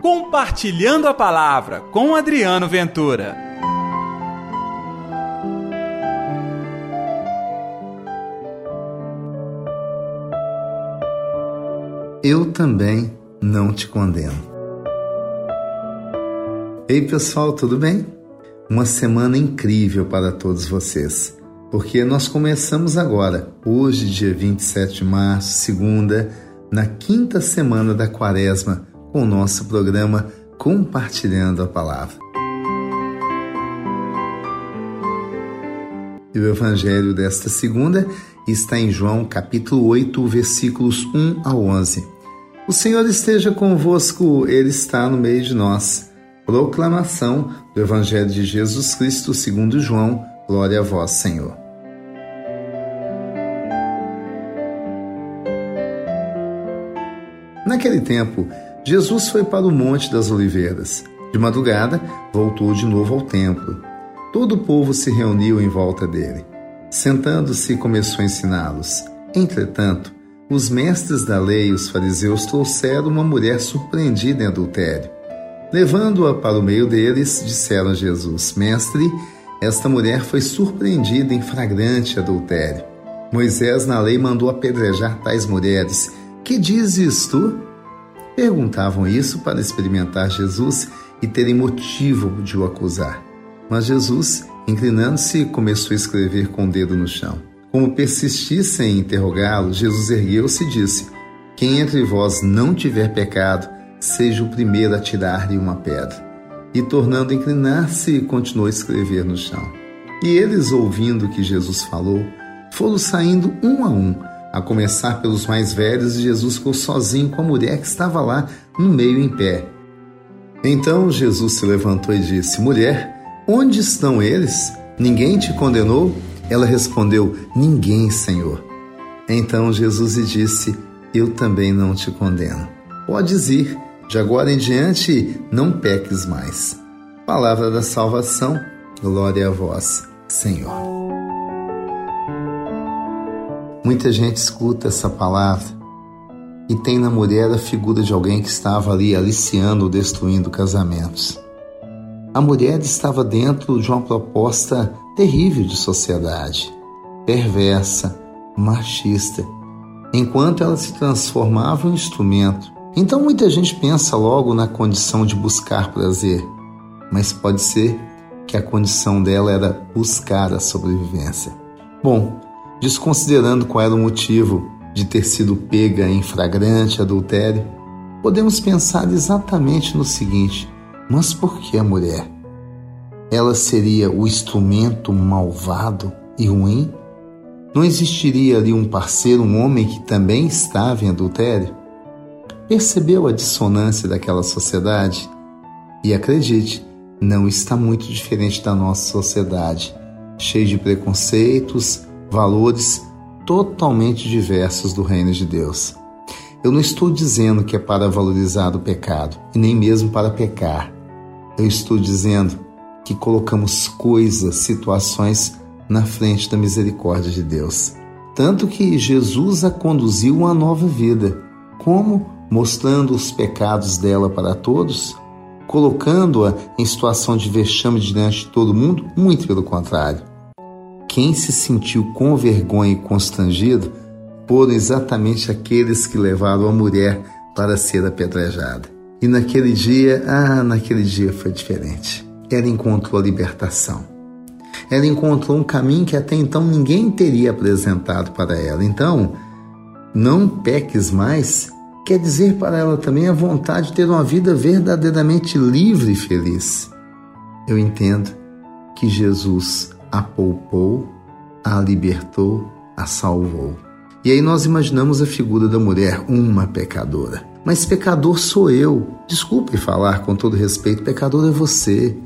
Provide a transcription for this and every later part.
Compartilhando a Palavra com Adriano Ventura. Eu também não te condeno. Ei pessoal, tudo bem? Uma semana incrível para todos vocês, porque nós começamos agora, hoje, dia 27 de março, segunda, na quinta semana da quaresma com o nosso programa Compartilhando a Palavra. E o Evangelho desta segunda está em João capítulo 8, versículos 1 a 11. O Senhor esteja convosco, Ele está no meio de nós. Proclamação do Evangelho de Jesus Cristo segundo João. Glória a vós, Senhor. Naquele tempo, Jesus foi para o Monte das Oliveiras. De madrugada, voltou de novo ao templo. Todo o povo se reuniu em volta dele. Sentando-se, começou a ensiná-los. Entretanto, os mestres da lei e os fariseus trouxeram uma mulher surpreendida em adultério. Levando-a para o meio deles, disseram a Jesus: Mestre, esta mulher foi surpreendida em flagrante adultério. Moisés, na lei, mandou apedrejar tais mulheres. Que dizes tu? Perguntavam isso para experimentar Jesus e terem motivo de o acusar. Mas Jesus, inclinando-se, começou a escrever com o dedo no chão. Como persistissem em interrogá-lo, Jesus ergueu-se e disse: Quem entre vós não tiver pecado, seja o primeiro a tirar-lhe uma pedra. E tornando a inclinar-se, continuou a escrever no chão. E eles, ouvindo o que Jesus falou, foram saindo um a um a começar pelos mais velhos, Jesus ficou sozinho com a mulher que estava lá no meio em pé. Então Jesus se levantou e disse: Mulher, onde estão eles? Ninguém te condenou? Ela respondeu: Ninguém, Senhor. Então Jesus lhe disse: Eu também não te condeno. Podes ir, de agora em diante não peques mais. Palavra da salvação, glória a vós, Senhor. Muita gente escuta essa palavra e tem na mulher a figura de alguém que estava ali aliciando ou destruindo casamentos. A mulher estava dentro de uma proposta terrível de sociedade, perversa, machista, enquanto ela se transformava em um instrumento. Então muita gente pensa logo na condição de buscar prazer, mas pode ser que a condição dela era buscar a sobrevivência. Bom, desconsiderando qual era o motivo de ter sido pega em flagrante adultério, podemos pensar exatamente no seguinte: mas por que a mulher? Ela seria o instrumento malvado e ruim? Não existiria ali um parceiro, um homem que também estava em adultério? Percebeu a dissonância daquela sociedade? E acredite, não está muito diferente da nossa sociedade, cheia de preconceitos, valores totalmente diversos do reino de Deus. Eu não estou dizendo que é para valorizar o pecado e nem mesmo para pecar. Eu estou dizendo que colocamos coisas, situações na frente da misericórdia de Deus. Tanto que Jesus a conduziu a uma nova vida. Como? Mostrando os pecados dela para todos? Colocando-a em situação de vexame diante de todo mundo? Muito pelo contrário quem se sentiu com vergonha e constrangido foram exatamente aqueles que levaram a mulher para ser apedrejada. E naquele dia, ah, naquele dia foi diferente. Ela encontrou a libertação. Ela encontrou um caminho que até então ninguém teria apresentado para ela. Então, não peques mais quer dizer para ela também a vontade de ter uma vida verdadeiramente livre e feliz. Eu entendo que Jesus a poupou, a libertou, a salvou. E aí nós imaginamos a figura da mulher, uma pecadora. Mas pecador sou eu. Desculpe falar com todo respeito, pecador é você.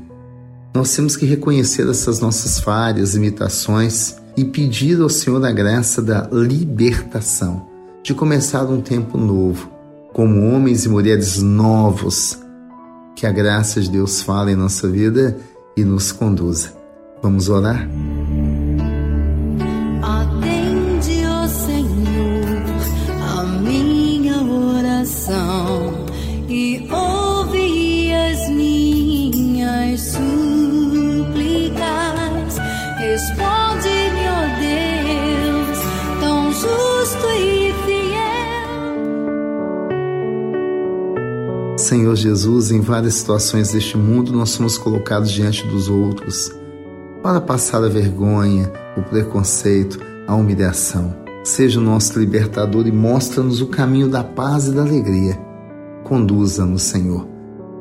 Nós temos que reconhecer essas nossas falhas, imitações e pedir ao Senhor a graça da libertação, de começar um tempo novo, como homens e mulheres novos. Que a graça de Deus fale em nossa vida e nos conduza. Vamos orar? Atende, ó Senhor, a minha oração e ouve as minhas súplicas. Responde-me, ó Deus, tão justo e fiel. Senhor Jesus, em várias situações deste mundo, nós somos colocados diante dos outros para passar a vergonha, o preconceito, a humilhação. Seja o nosso libertador e mostra-nos o caminho da paz e da alegria. Conduza-nos, Senhor,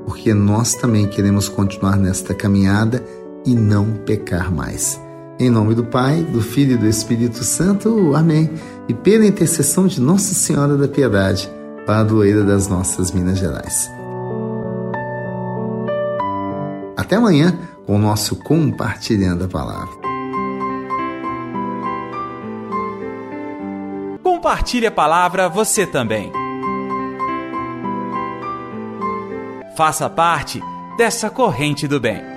porque nós também queremos continuar nesta caminhada e não pecar mais. Em nome do Pai, do Filho e do Espírito Santo. Amém. E pela intercessão de Nossa Senhora da Piedade, padroeira das nossas Minas Gerais. Até amanhã com o nosso Compartilhando a Palavra. Compartilhe a palavra você também. Faça parte dessa corrente do bem.